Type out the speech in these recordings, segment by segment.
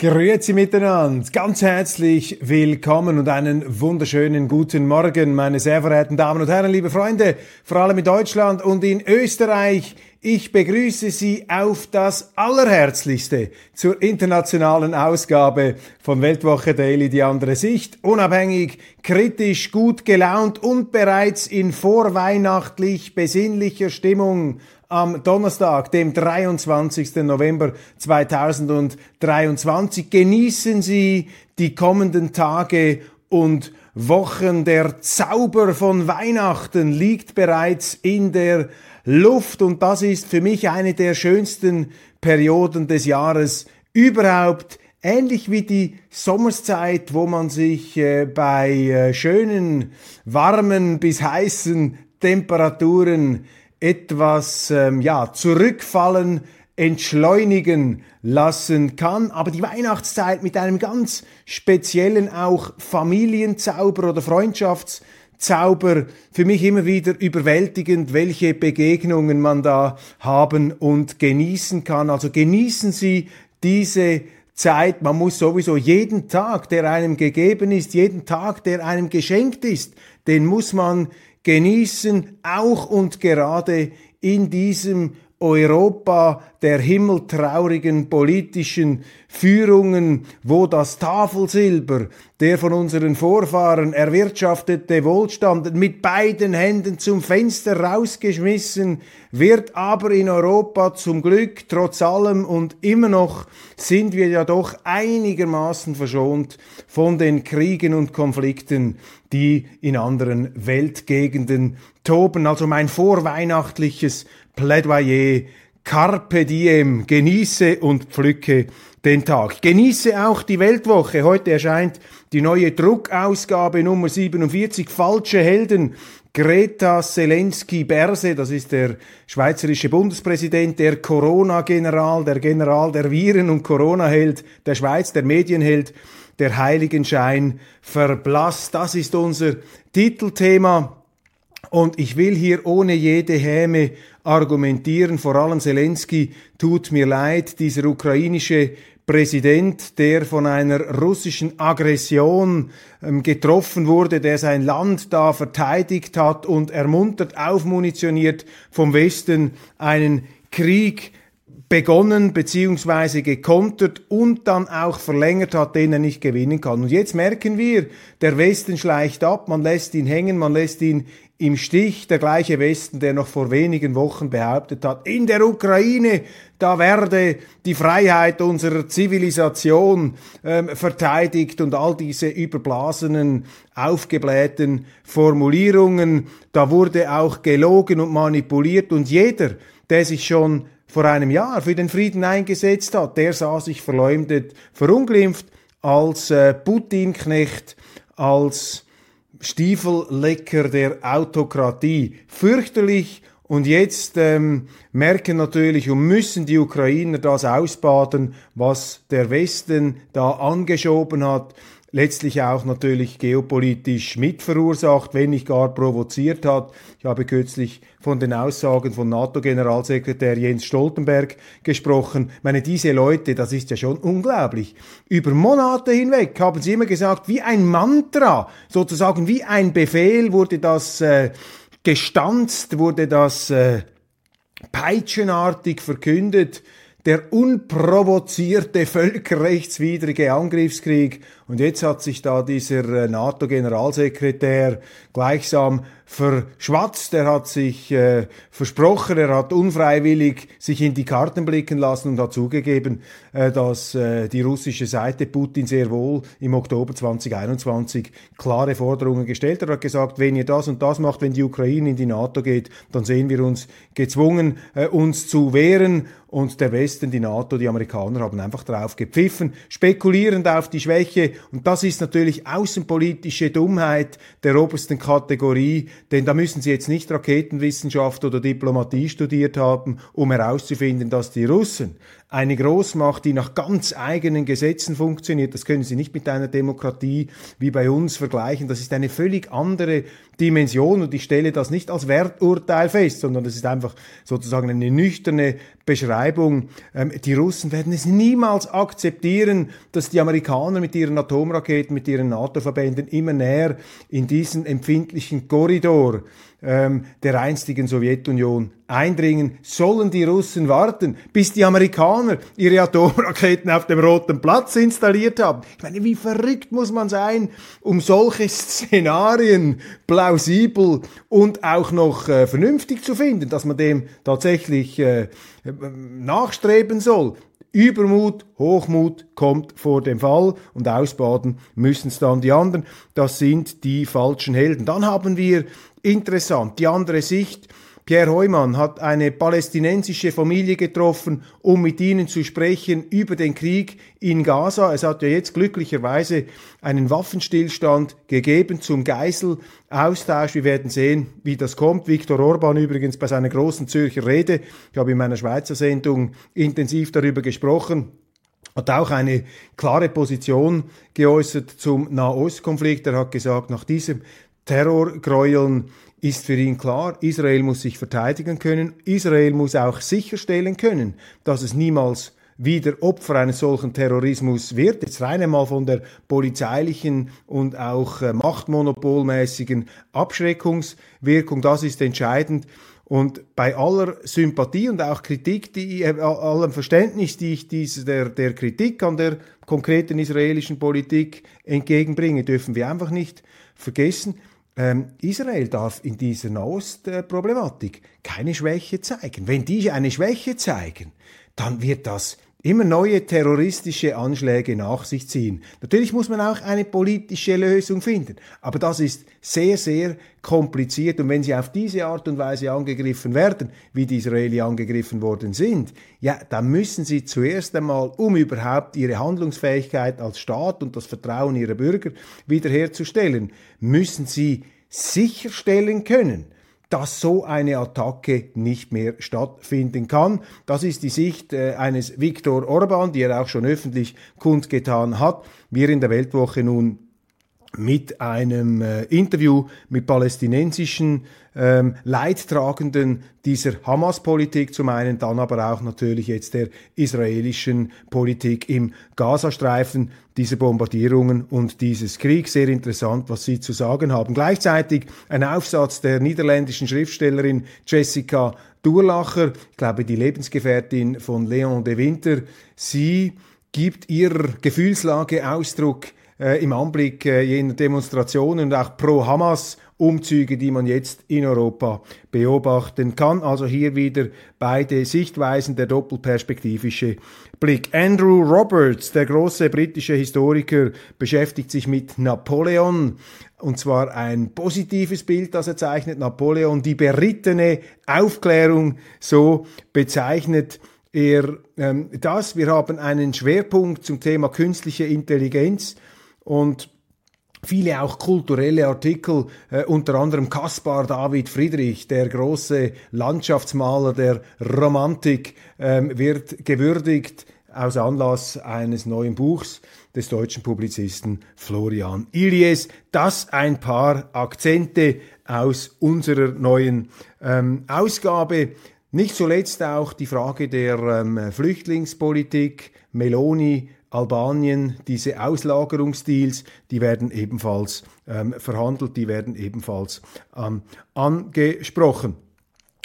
Grüezi miteinander, ganz herzlich willkommen und einen wunderschönen guten Morgen, meine sehr verehrten Damen und Herren, liebe Freunde, vor allem in Deutschland und in Österreich. Ich begrüße Sie auf das Allerherzlichste zur internationalen Ausgabe von Weltwoche Daily, die andere Sicht. Unabhängig, kritisch, gut gelaunt und bereits in vorweihnachtlich besinnlicher Stimmung am Donnerstag, dem 23. November 2023. Genießen Sie die kommenden Tage und Wochen. Der Zauber von Weihnachten liegt bereits in der Luft und das ist für mich eine der schönsten Perioden des Jahres überhaupt. Ähnlich wie die Sommerszeit, wo man sich äh, bei äh, schönen, warmen bis heißen Temperaturen etwas ähm, ja, zurückfallen, entschleunigen lassen kann. Aber die Weihnachtszeit mit einem ganz speziellen auch Familienzauber oder Freundschaftszauber für mich immer wieder überwältigend, welche Begegnungen man da haben und genießen kann. Also genießen Sie diese Zeit. Man muss sowieso jeden Tag, der einem gegeben ist, jeden Tag, der einem geschenkt ist, den muss man genießen, auch und gerade in diesem Europa der himmeltraurigen politischen Führungen, wo das Tafelsilber, der von unseren Vorfahren erwirtschaftete Wohlstand mit beiden Händen zum Fenster rausgeschmissen wird, aber in Europa zum Glück trotz allem und immer noch sind wir ja doch einigermaßen verschont von den Kriegen und Konflikten, die in anderen Weltgegenden toben. Also mein vorweihnachtliches Plädoyer Carpe diem, genieße und pflücke den Tag. Genieße auch die Weltwoche. Heute erscheint die neue Druckausgabe Nummer 47, Falsche Helden. Greta Zelensky Berse, das ist der schweizerische Bundespräsident, der Corona-General, der General der Viren- und Corona-Held der Schweiz, der Medienheld, der Heiligenschein verblasst. Das ist unser Titelthema. Und ich will hier ohne jede Häme argumentieren, vor allem Zelensky tut mir leid, dieser ukrainische Präsident, der von einer russischen Aggression ähm, getroffen wurde, der sein Land da verteidigt hat und ermuntert, aufmunitioniert vom Westen einen Krieg begonnen beziehungsweise gekontert und dann auch verlängert hat, den er nicht gewinnen kann. Und jetzt merken wir, der Westen schleicht ab, man lässt ihn hängen, man lässt ihn im Stich, der gleiche Westen, der noch vor wenigen Wochen behauptet hat, in der Ukraine, da werde die Freiheit unserer Zivilisation ähm, verteidigt und all diese überblasenen, aufgeblähten Formulierungen, da wurde auch gelogen und manipuliert und jeder, der sich schon vor einem Jahr für den Frieden eingesetzt hat, der sah sich verleumdet, verunglimpft als äh, Putin-Knecht, als Stiefellecker der Autokratie. Fürchterlich und jetzt ähm, merken natürlich und müssen die Ukrainer das ausbaden, was der Westen da angeschoben hat letztlich auch natürlich geopolitisch mitverursacht, wenn nicht gar provoziert hat. Ich habe kürzlich von den Aussagen von NATO-Generalsekretär Jens Stoltenberg gesprochen. Ich meine, diese Leute, das ist ja schon unglaublich. Über Monate hinweg haben sie immer gesagt, wie ein Mantra, sozusagen wie ein Befehl wurde das äh, gestanzt, wurde das äh, peitschenartig verkündet der unprovozierte völkerrechtswidrige Angriffskrieg Und jetzt hat sich da dieser äh, NATO-Generalsekretär gleichsam verschwatzt, er hat sich äh, versprochen, er hat unfreiwillig sich in die Karten blicken lassen und hat zugegeben, äh, dass äh, die russische Seite Putin sehr wohl im Oktober 2021 klare Forderungen gestellt hat. Er hat gesagt, wenn ihr das und das macht, wenn die Ukraine in die NATO geht, dann sehen wir uns gezwungen, äh, uns zu wehren. Und der Westen, die NATO, die Amerikaner haben einfach drauf gepfiffen, spekulierend auf die Schwäche und das ist natürlich außenpolitische Dummheit der obersten Kategorie, denn da müssen Sie jetzt nicht Raketenwissenschaft oder Diplomatie studiert haben, um herauszufinden, dass die Russen eine Großmacht, die nach ganz eigenen Gesetzen funktioniert. Das können Sie nicht mit einer Demokratie wie bei uns vergleichen. Das ist eine völlig andere Dimension und ich stelle das nicht als Werturteil fest, sondern das ist einfach sozusagen eine nüchterne Beschreibung. Ähm, die Russen werden es niemals akzeptieren, dass die Amerikaner mit ihren Atomraketen, mit ihren NATO-Verbänden immer näher in diesen empfindlichen Korridor ähm, der einstigen Sowjetunion eindringen, sollen die Russen warten, bis die Amerikaner ihre Atomraketen auf dem Roten Platz installiert haben. Ich meine, wie verrückt muss man sein, um solche Szenarien plausibel und auch noch äh, vernünftig zu finden, dass man dem tatsächlich äh, nachstreben soll. Übermut, Hochmut kommt vor dem Fall und ausbaden müssen es dann die anderen. Das sind die falschen Helden. Dann haben wir interessant die andere Sicht Pierre Heumann hat eine palästinensische Familie getroffen, um mit ihnen zu sprechen über den Krieg in Gaza. Es hat ja jetzt glücklicherweise einen Waffenstillstand gegeben zum Geiselaustausch. Wir werden sehen, wie das kommt. Viktor Orban übrigens bei seiner großen Zürcher Rede, ich habe in meiner Schweizer Sendung intensiv darüber gesprochen, hat auch eine klare Position geäußert zum Nahostkonflikt. Er hat gesagt, nach diesem Terrorgräueln ist für ihn klar, Israel muss sich verteidigen können, Israel muss auch sicherstellen können, dass es niemals wieder Opfer eines solchen Terrorismus wird, jetzt rein einmal von der polizeilichen und auch äh, machtmonopolmäßigen Abschreckungswirkung, das ist entscheidend. Und bei aller Sympathie und auch Kritik, die, äh, allem Verständnis, die ich diese, der, der Kritik an der konkreten israelischen Politik entgegenbringe, dürfen wir einfach nicht vergessen, ähm, Israel darf in dieser Nahostproblematik keine Schwäche zeigen. Wenn die eine Schwäche zeigen, dann wird das immer neue terroristische Anschläge nach sich ziehen. Natürlich muss man auch eine politische Lösung finden, aber das ist sehr, sehr kompliziert und wenn sie auf diese Art und Weise angegriffen werden, wie die Israeli angegriffen worden sind, ja, dann müssen sie zuerst einmal, um überhaupt ihre Handlungsfähigkeit als Staat und das Vertrauen ihrer Bürger wiederherzustellen, müssen sie sicherstellen können, dass so eine Attacke nicht mehr stattfinden kann. Das ist die Sicht äh, eines Viktor Orban, die er auch schon öffentlich kundgetan hat. Wir in der Weltwoche nun mit einem äh, Interview mit palästinensischen ähm, Leidtragenden dieser Hamas-Politik zum einen, dann aber auch natürlich jetzt der israelischen Politik im Gazastreifen, diese Bombardierungen und dieses Krieg. Sehr interessant, was Sie zu sagen haben. Gleichzeitig ein Aufsatz der niederländischen Schriftstellerin Jessica Durlacher, ich glaube die Lebensgefährtin von Leon de Winter. Sie gibt ihrer Gefühlslage Ausdruck äh, im Anblick äh, jener Demonstrationen und auch Pro-Hamas-Umzüge, die man jetzt in Europa beobachten kann. Also hier wieder beide Sichtweisen, der doppelperspektivische Blick. Andrew Roberts, der große britische Historiker, beschäftigt sich mit Napoleon. Und zwar ein positives Bild, das er zeichnet. Napoleon, die berittene Aufklärung, so bezeichnet er ähm, das. Wir haben einen Schwerpunkt zum Thema künstliche Intelligenz und viele auch kulturelle Artikel, äh, unter anderem Caspar David Friedrich, der große Landschaftsmaler der Romantik, ähm, wird gewürdigt aus Anlass eines neuen Buchs des deutschen Publizisten Florian Ilies. Das ein paar Akzente aus unserer neuen ähm, Ausgabe. Nicht zuletzt auch die Frage der ähm, Flüchtlingspolitik. Meloni Albanien, diese Auslagerungsdeals, die werden ebenfalls ähm, verhandelt, die werden ebenfalls ähm, angesprochen.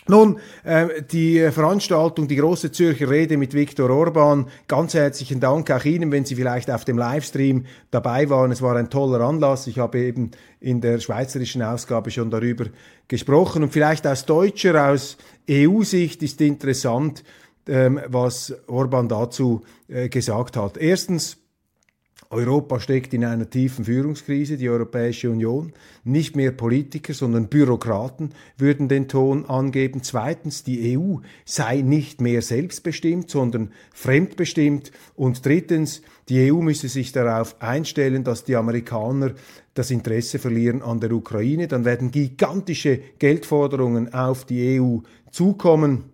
Nun, äh, die Veranstaltung, die große Zürcher Rede mit Viktor Orban, ganz herzlichen Dank auch Ihnen, wenn Sie vielleicht auf dem Livestream dabei waren. Es war ein toller Anlass. Ich habe eben in der schweizerischen Ausgabe schon darüber gesprochen. Und vielleicht aus deutscher, aus EU-Sicht ist interessant, ähm, was Orban dazu äh, gesagt hat. Erstens, Europa steckt in einer tiefen Führungskrise, die Europäische Union. Nicht mehr Politiker, sondern Bürokraten würden den Ton angeben. Zweitens, die EU sei nicht mehr selbstbestimmt, sondern fremdbestimmt. Und drittens, die EU müsse sich darauf einstellen, dass die Amerikaner das Interesse verlieren an der Ukraine. Dann werden gigantische Geldforderungen auf die EU zukommen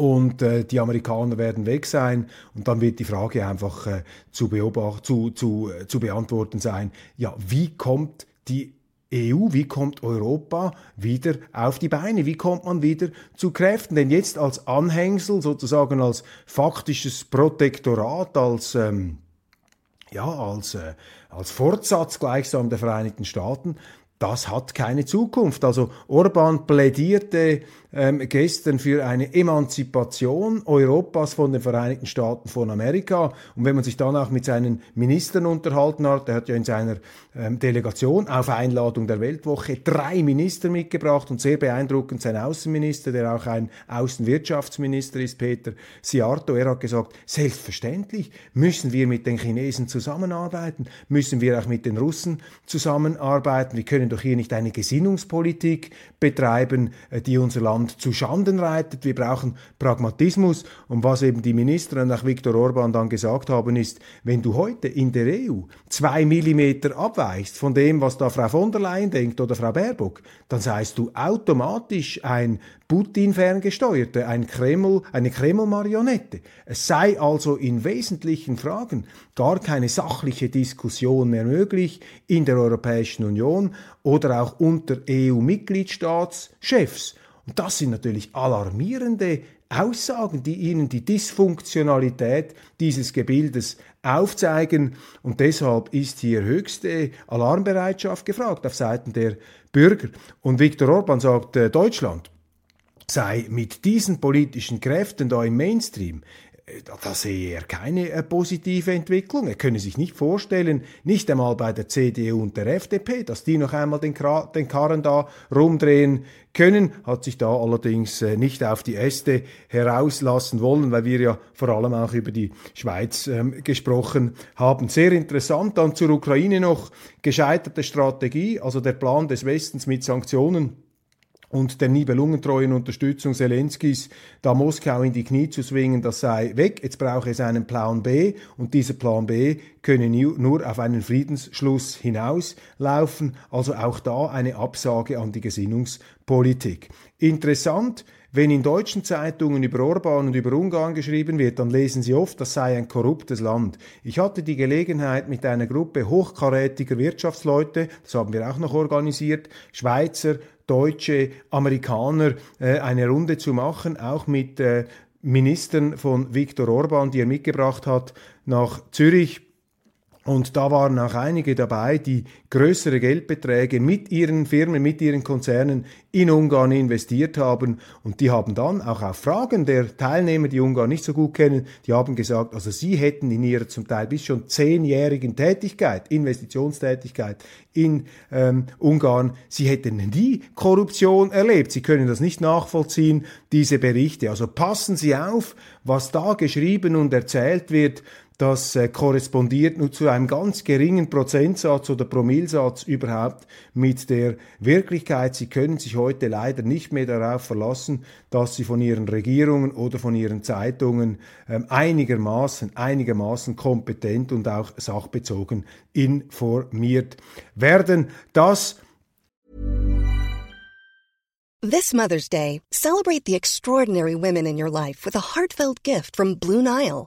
und äh, die Amerikaner werden weg sein und dann wird die Frage einfach äh, zu, beobachten, zu, zu, äh, zu beantworten sein, ja, wie kommt die EU, wie kommt Europa wieder auf die Beine? Wie kommt man wieder zu Kräften? Denn jetzt als Anhängsel, sozusagen als faktisches Protektorat, als, ähm, ja, als, äh, als Fortsatz gleichsam der Vereinigten Staaten, das hat keine Zukunft. Also Orban plädierte ähm, gestern für eine Emanzipation Europas von den Vereinigten Staaten von Amerika. Und wenn man sich dann auch mit seinen Ministern unterhalten hat, er hat ja in seiner ähm, Delegation auf Einladung der Weltwoche drei Minister mitgebracht und sehr beeindruckend sein Außenminister, der auch ein Außenwirtschaftsminister ist, Peter Siarto. Er hat gesagt, selbstverständlich müssen wir mit den Chinesen zusammenarbeiten, müssen wir auch mit den Russen zusammenarbeiten. Wir können doch hier nicht eine Gesinnungspolitik betreiben, äh, die unser Land Land zu Schanden reitet. Wir brauchen Pragmatismus. Und was eben die Minister und auch Viktor Orban dann gesagt haben, ist, wenn du heute in der EU zwei Millimeter abweichst von dem, was da Frau von der Leyen denkt oder Frau Baerbock, dann seist du automatisch ein Putin ferngesteuerte, ein Kreml, eine Kreml-Marionette. Es sei also in wesentlichen Fragen gar keine sachliche Diskussion mehr möglich in der Europäischen Union oder auch unter EU-Mitgliedstaatschefs. Und das sind natürlich alarmierende Aussagen, die Ihnen die Dysfunktionalität dieses Gebildes aufzeigen. Und deshalb ist hier höchste Alarmbereitschaft gefragt auf Seiten der Bürger. Und Viktor Orban sagt, äh, Deutschland sei mit diesen politischen Kräften da im Mainstream da sehe er keine äh, positive Entwicklung. Er könne sich nicht vorstellen, nicht einmal bei der CDU und der FDP, dass die noch einmal den, den Karren da rumdrehen können, hat sich da allerdings äh, nicht auf die Äste herauslassen wollen, weil wir ja vor allem auch über die Schweiz ähm, gesprochen haben. Sehr interessant dann zur Ukraine noch gescheiterte Strategie, also der Plan des Westens mit Sanktionen und der nibelungentreuen Unterstützung Zelenskis, da Moskau in die Knie zu zwingen, das sei weg. Jetzt brauche es einen Plan B und dieser Plan B könne nur auf einen Friedensschluss hinauslaufen. Also auch da eine Absage an die Gesinnungspolitik. Interessant, wenn in deutschen Zeitungen über Orban und über Ungarn geschrieben wird, dann lesen Sie oft, das sei ein korruptes Land. Ich hatte die Gelegenheit, mit einer Gruppe hochkarätiger Wirtschaftsleute, das haben wir auch noch organisiert, Schweizer, Deutsche, Amerikaner äh, eine Runde zu machen, auch mit äh, Ministern von Viktor Orban, die er mitgebracht hat, nach Zürich und da waren auch einige dabei, die größere Geldbeträge mit ihren Firmen, mit ihren Konzernen in Ungarn investiert haben. Und die haben dann auch auf Fragen der Teilnehmer, die Ungarn nicht so gut kennen, die haben gesagt, also sie hätten in ihrer zum Teil bis schon zehnjährigen Tätigkeit, Investitionstätigkeit in ähm, Ungarn, sie hätten nie Korruption erlebt. Sie können das nicht nachvollziehen, diese Berichte. Also passen Sie auf, was da geschrieben und erzählt wird das äh, korrespondiert nur zu einem ganz geringen Prozentsatz oder Promillsatz überhaupt mit der Wirklichkeit. Sie können sich heute leider nicht mehr darauf verlassen, dass sie von ihren Regierungen oder von ihren Zeitungen ähm, einigermaßen, einigermaßen kompetent und auch sachbezogen informiert werden. Das This Mother's Day, celebrate the extraordinary women in your life with a heartfelt gift from Blue Nile.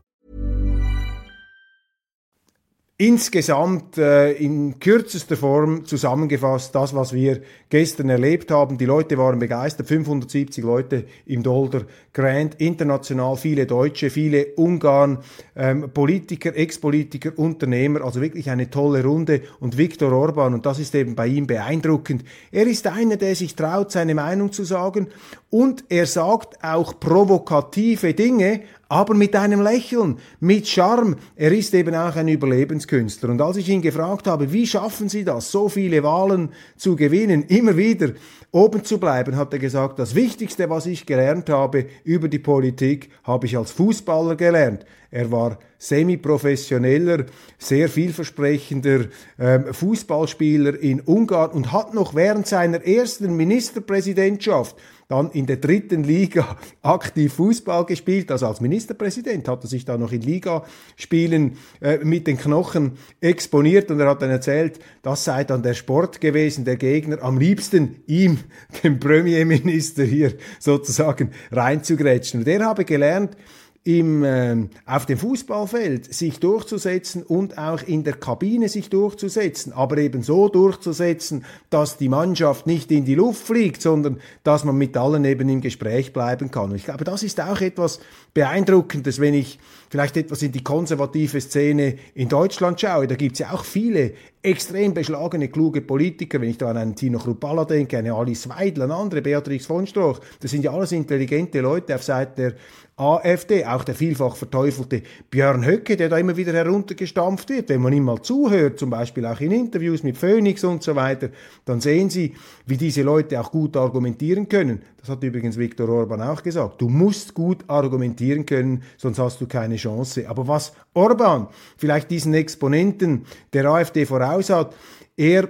Insgesamt äh, in kürzester Form zusammengefasst das, was wir gestern erlebt haben. Die Leute waren begeistert, 570 Leute im Dolder Grand, international viele Deutsche, viele Ungarn, ähm, Politiker, Ex-Politiker, Unternehmer, also wirklich eine tolle Runde. Und Viktor Orban, und das ist eben bei ihm beeindruckend, er ist einer, der sich traut, seine Meinung zu sagen und er sagt auch provokative Dinge, aber mit einem Lächeln, mit Charme. Er ist eben auch ein Überlebenskünstler. Und als ich ihn gefragt habe, wie schaffen Sie das, so viele Wahlen zu gewinnen, immer wieder oben zu bleiben, hat er gesagt, das Wichtigste, was ich gelernt habe über die Politik, habe ich als Fußballer gelernt. Er war semi-professioneller, sehr vielversprechender ähm, Fußballspieler in Ungarn und hat noch während seiner ersten Ministerpräsidentschaft dann in der dritten Liga aktiv Fußball gespielt. Also als Ministerpräsident hat er sich da noch in Ligaspielen äh, mit den Knochen exponiert und er hat dann erzählt, das sei dann der Sport gewesen, der Gegner am liebsten ihm, dem Premierminister hier sozusagen reinzugrätschen. Und er habe gelernt, im, äh, auf dem Fußballfeld sich durchzusetzen und auch in der Kabine sich durchzusetzen, aber eben so durchzusetzen, dass die Mannschaft nicht in die Luft fliegt, sondern dass man mit allen eben im Gespräch bleiben kann. Und ich glaube, das ist auch etwas Beeindruckendes, wenn ich vielleicht etwas in die konservative Szene in Deutschland schaue. Da gibt es ja auch viele extrem beschlagene, kluge Politiker, wenn ich da an einen Tino Chrupalla denke, eine Alice Weidel, an andere, Beatrix von Stroch, das sind ja alles intelligente Leute auf Seite der AfD, auch der vielfach verteufelte Björn Höcke, der da immer wieder heruntergestampft wird. Wenn man ihm mal zuhört, zum Beispiel auch in Interviews mit Phoenix und so weiter, dann sehen Sie, wie diese Leute auch gut argumentieren können. Das hat übrigens Viktor Orban auch gesagt. Du musst gut argumentieren können, sonst hast du keine Chance. Aber was Orban vielleicht diesen Exponenten der AfD voraus hat, er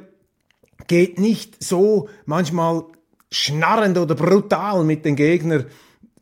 geht nicht so manchmal schnarrend oder brutal mit den Gegnern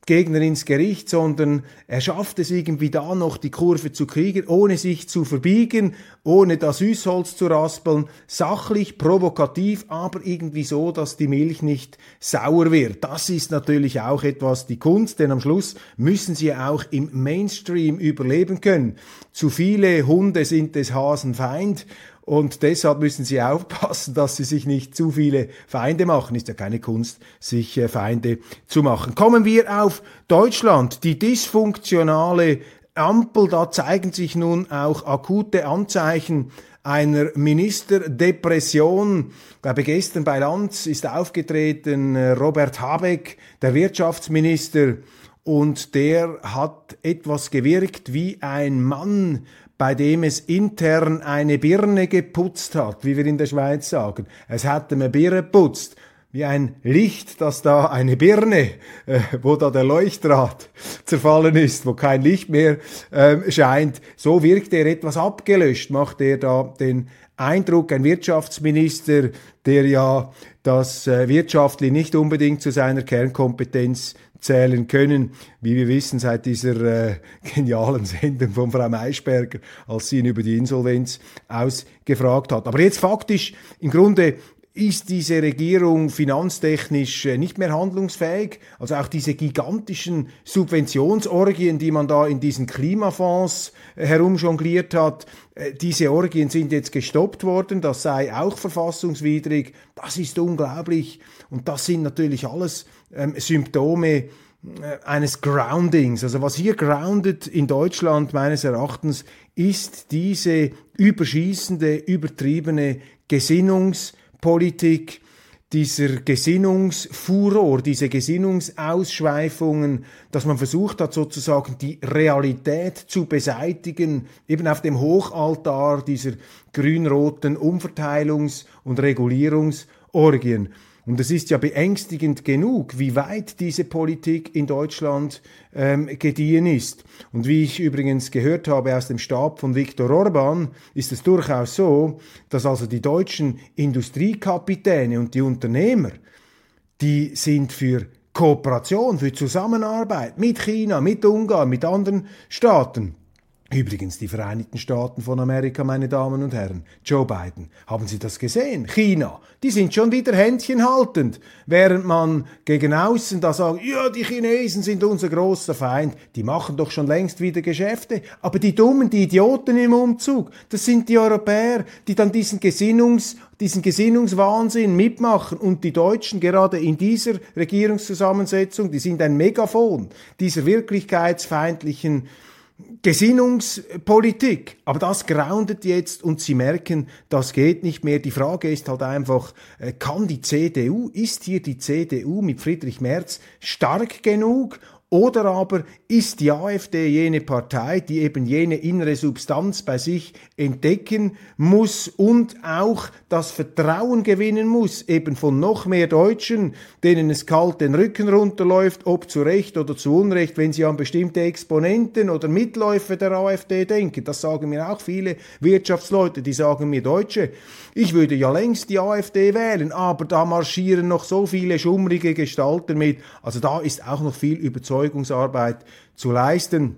Gegner ins Gericht, sondern er schafft es irgendwie da noch die Kurve zu kriegen, ohne sich zu verbiegen, ohne das Süßholz zu raspeln, sachlich, provokativ, aber irgendwie so, dass die Milch nicht sauer wird. Das ist natürlich auch etwas die Kunst, denn am Schluss müssen sie auch im Mainstream überleben können. Zu viele Hunde sind des Hasen Feind und deshalb müssen sie aufpassen, dass sie sich nicht zu viele Feinde machen. Ist ja keine Kunst, sich äh, Feinde zu machen. Kommen wir auf Deutschland. Die dysfunktionale Ampel, da zeigen sich nun auch akute Anzeichen einer Ministerdepression. Ich glaube, gestern bei Lanz ist aufgetreten äh, Robert Habeck, der Wirtschaftsminister, und der hat etwas gewirkt wie ein Mann, bei dem es intern eine Birne geputzt hat, wie wir in der Schweiz sagen. Es hat eine Birne geputzt. Wie ein Licht, das da eine Birne, äh, wo da der Leuchtdraht zerfallen ist, wo kein Licht mehr äh, scheint, so wirkt er etwas abgelöscht, macht er da den Eindruck, ein Wirtschaftsminister, der ja das äh, wirtschaftlich nicht unbedingt zu seiner Kernkompetenz zählen können, wie wir wissen seit dieser äh, genialen Sendung von Frau Maischberger, als sie ihn über die Insolvenz ausgefragt hat. Aber jetzt faktisch im Grunde ist diese Regierung finanztechnisch äh, nicht mehr handlungsfähig. Also auch diese gigantischen Subventionsorgien, die man da in diesen Klimafonds äh, herumjongliert hat, äh, diese Orgien sind jetzt gestoppt worden. Das sei auch verfassungswidrig. Das ist unglaublich. Und das sind natürlich alles ähm, Symptome eines Groundings. Also was hier groundet in Deutschland meines Erachtens ist diese überschießende, übertriebene Gesinnungs- Politik, dieser Gesinnungsfuror, diese Gesinnungsausschweifungen, dass man versucht hat, sozusagen die Realität zu beseitigen, eben auf dem Hochaltar dieser grün-roten Umverteilungs- und Regulierungsorgien. Und es ist ja beängstigend genug, wie weit diese Politik in Deutschland ähm, gediehen ist. Und wie ich übrigens gehört habe aus dem Stab von Viktor Orban, ist es durchaus so, dass also die deutschen Industriekapitäne und die Unternehmer, die sind für Kooperation, für Zusammenarbeit mit China, mit Ungarn, mit anderen Staaten Übrigens die Vereinigten Staaten von Amerika, meine Damen und Herren, Joe Biden, haben Sie das gesehen? China, die sind schon wieder Händchen haltend, während man gegen außen da sagt, ja, die Chinesen sind unser großer Feind, die machen doch schon längst wieder Geschäfte, aber die Dummen, die Idioten im Umzug, das sind die Europäer, die dann diesen Gesinnungs diesen Gesinnungswahnsinn mitmachen. Und die Deutschen gerade in dieser Regierungszusammensetzung, die sind ein Megafon dieser wirklichkeitsfeindlichen Gesinnungspolitik. Aber das groundet jetzt und sie merken, das geht nicht mehr. Die Frage ist halt einfach, äh, kann die CDU, ist hier die CDU mit Friedrich Merz stark genug oder aber ist die AfD jene Partei, die eben jene innere Substanz bei sich entdecken muss und auch das Vertrauen gewinnen muss, eben von noch mehr Deutschen, denen es kalt den Rücken runterläuft, ob zu Recht oder zu Unrecht, wenn sie an bestimmte Exponenten oder Mitläufer der AfD denken. Das sagen mir auch viele Wirtschaftsleute, die sagen mir Deutsche, ich würde ja längst die AfD wählen, aber da marschieren noch so viele schummrige Gestalten mit. Also da ist auch noch viel Überzeugungsarbeit zu leisten.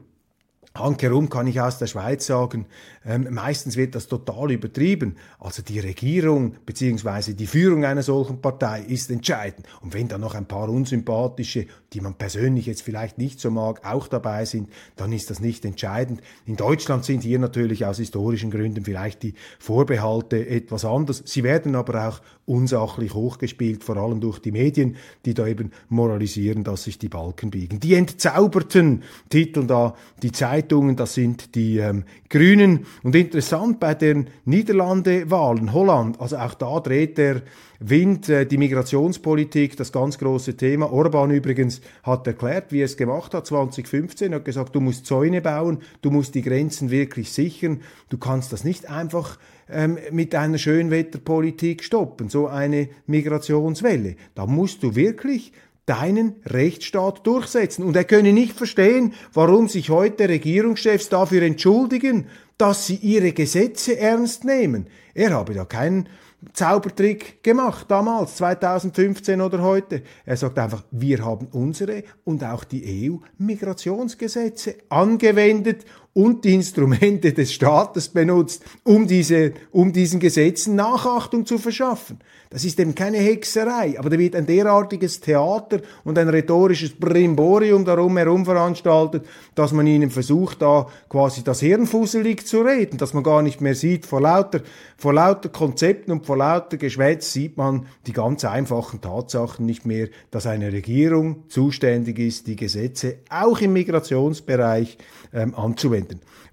Hankerum kann ich aus der Schweiz sagen, ähm, meistens wird das total übertrieben. Also die Regierung beziehungsweise die Führung einer solchen Partei ist entscheidend. Und wenn da noch ein paar unsympathische, die man persönlich jetzt vielleicht nicht so mag, auch dabei sind, dann ist das nicht entscheidend. In Deutschland sind hier natürlich aus historischen Gründen vielleicht die Vorbehalte etwas anders. Sie werden aber auch unsachlich hochgespielt, vor allem durch die Medien, die da eben moralisieren, dass sich die Balken biegen. Die entzauberten Titel da, die Zeitungen, das sind die ähm, Grünen, und interessant bei den Niederlande-Wahlen, Holland, also auch da dreht der Wind äh, die Migrationspolitik, das ganz große Thema. Orban übrigens hat erklärt, wie er es gemacht hat 2015, er hat gesagt, du musst Zäune bauen, du musst die Grenzen wirklich sichern, du kannst das nicht einfach ähm, mit einer Schönwetterpolitik stoppen, so eine Migrationswelle. Da musst du wirklich deinen Rechtsstaat durchsetzen. Und er könne nicht verstehen, warum sich heute Regierungschefs dafür entschuldigen, dass sie ihre Gesetze ernst nehmen. Er habe da keinen Zaubertrick gemacht, damals, 2015 oder heute. Er sagt einfach, wir haben unsere und auch die EU-Migrationsgesetze angewendet und die Instrumente des Staates benutzt, um, diese, um diesen Gesetzen Nachachtung zu verschaffen. Das ist eben keine Hexerei, aber da wird ein derartiges Theater und ein rhetorisches Brimborium darum herum veranstaltet, dass man ihnen versucht, da quasi das Hirn fusselig zu reden, dass man gar nicht mehr sieht, vor lauter, vor lauter Konzepten und vor lauter Geschwätz sieht man die ganz einfachen Tatsachen nicht mehr, dass eine Regierung zuständig ist, die Gesetze auch im Migrationsbereich ähm, anzuwenden.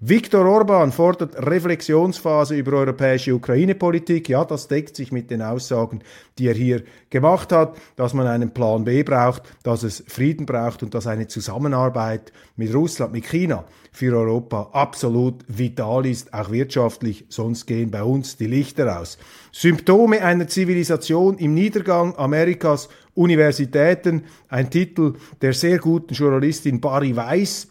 Viktor Orban fordert Reflexionsphase über europäische Ukraine-Politik. Ja, das deckt sich mit den Aussagen, die er hier gemacht hat, dass man einen Plan B braucht, dass es Frieden braucht und dass eine Zusammenarbeit mit Russland, mit China für Europa absolut vital ist, auch wirtschaftlich, sonst gehen bei uns die Lichter aus. Symptome einer Zivilisation im Niedergang Amerikas Universitäten, ein Titel der sehr guten Journalistin Barry Weiss,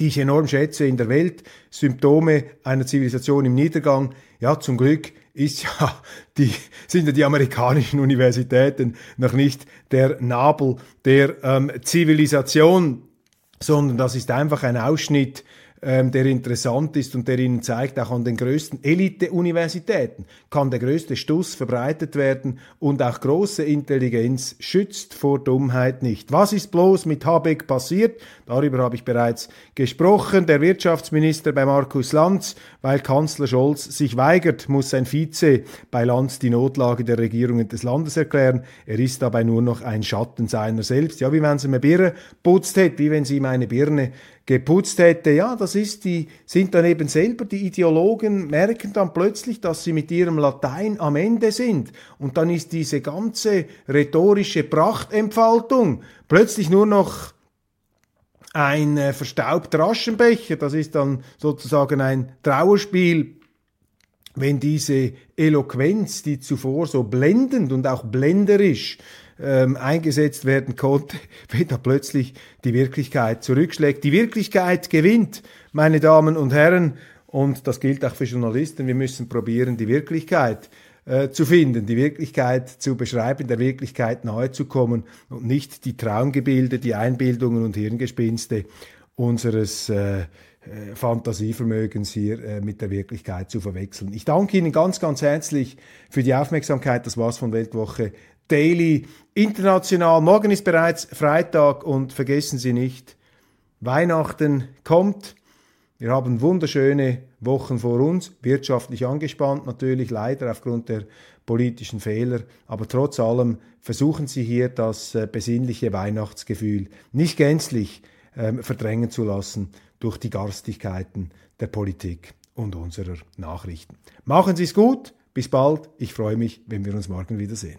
die ich enorm schätze in der Welt, Symptome einer Zivilisation im Niedergang. Ja, zum Glück ist ja die, sind ja die amerikanischen Universitäten noch nicht der Nabel der ähm, Zivilisation, sondern das ist einfach ein Ausschnitt ähm, der interessant ist und der Ihnen zeigt, auch an den größten Elite-Universitäten kann der größte Stuss verbreitet werden und auch große Intelligenz schützt vor Dummheit nicht. Was ist bloß mit Habeck passiert? Darüber habe ich bereits gesprochen. Der Wirtschaftsminister bei Markus Lanz, weil Kanzler Scholz sich weigert, muss sein Vize bei Lanz die Notlage der Regierungen des Landes erklären. Er ist dabei nur noch ein Schatten seiner selbst. Ja, wie wenn sie eine Birne putzt hätte, wie wenn sie ihm eine Birne geputzt hätte. Ja, das ist die, sind dann eben selber die Ideologen, merken dann plötzlich, dass sie mit ihrem Latein am Ende sind. Und dann ist diese ganze rhetorische Prachtentfaltung plötzlich nur noch ein äh, verstaubter Aschenbecher. Das ist dann sozusagen ein Trauerspiel wenn diese Eloquenz, die zuvor so blendend und auch blenderisch ähm, eingesetzt werden konnte, wenn da plötzlich die Wirklichkeit zurückschlägt. Die Wirklichkeit gewinnt, meine Damen und Herren, und das gilt auch für Journalisten. Wir müssen probieren, die Wirklichkeit äh, zu finden, die Wirklichkeit zu beschreiben, der Wirklichkeit nahezukommen und nicht die Traumgebilde, die Einbildungen und Hirngespinste unseres äh, äh, Fantasievermögens hier äh, mit der Wirklichkeit zu verwechseln. Ich danke Ihnen ganz, ganz herzlich für die Aufmerksamkeit. Das war's von Weltwoche Daily International. Morgen ist bereits Freitag und vergessen Sie nicht, Weihnachten kommt. Wir haben wunderschöne Wochen vor uns, wirtschaftlich angespannt natürlich, leider aufgrund der politischen Fehler, aber trotz allem versuchen Sie hier das äh, besinnliche Weihnachtsgefühl nicht gänzlich ähm, verdrängen zu lassen durch die Garstigkeiten der Politik und unserer Nachrichten. Machen Sie es gut, bis bald, ich freue mich, wenn wir uns morgen wiedersehen.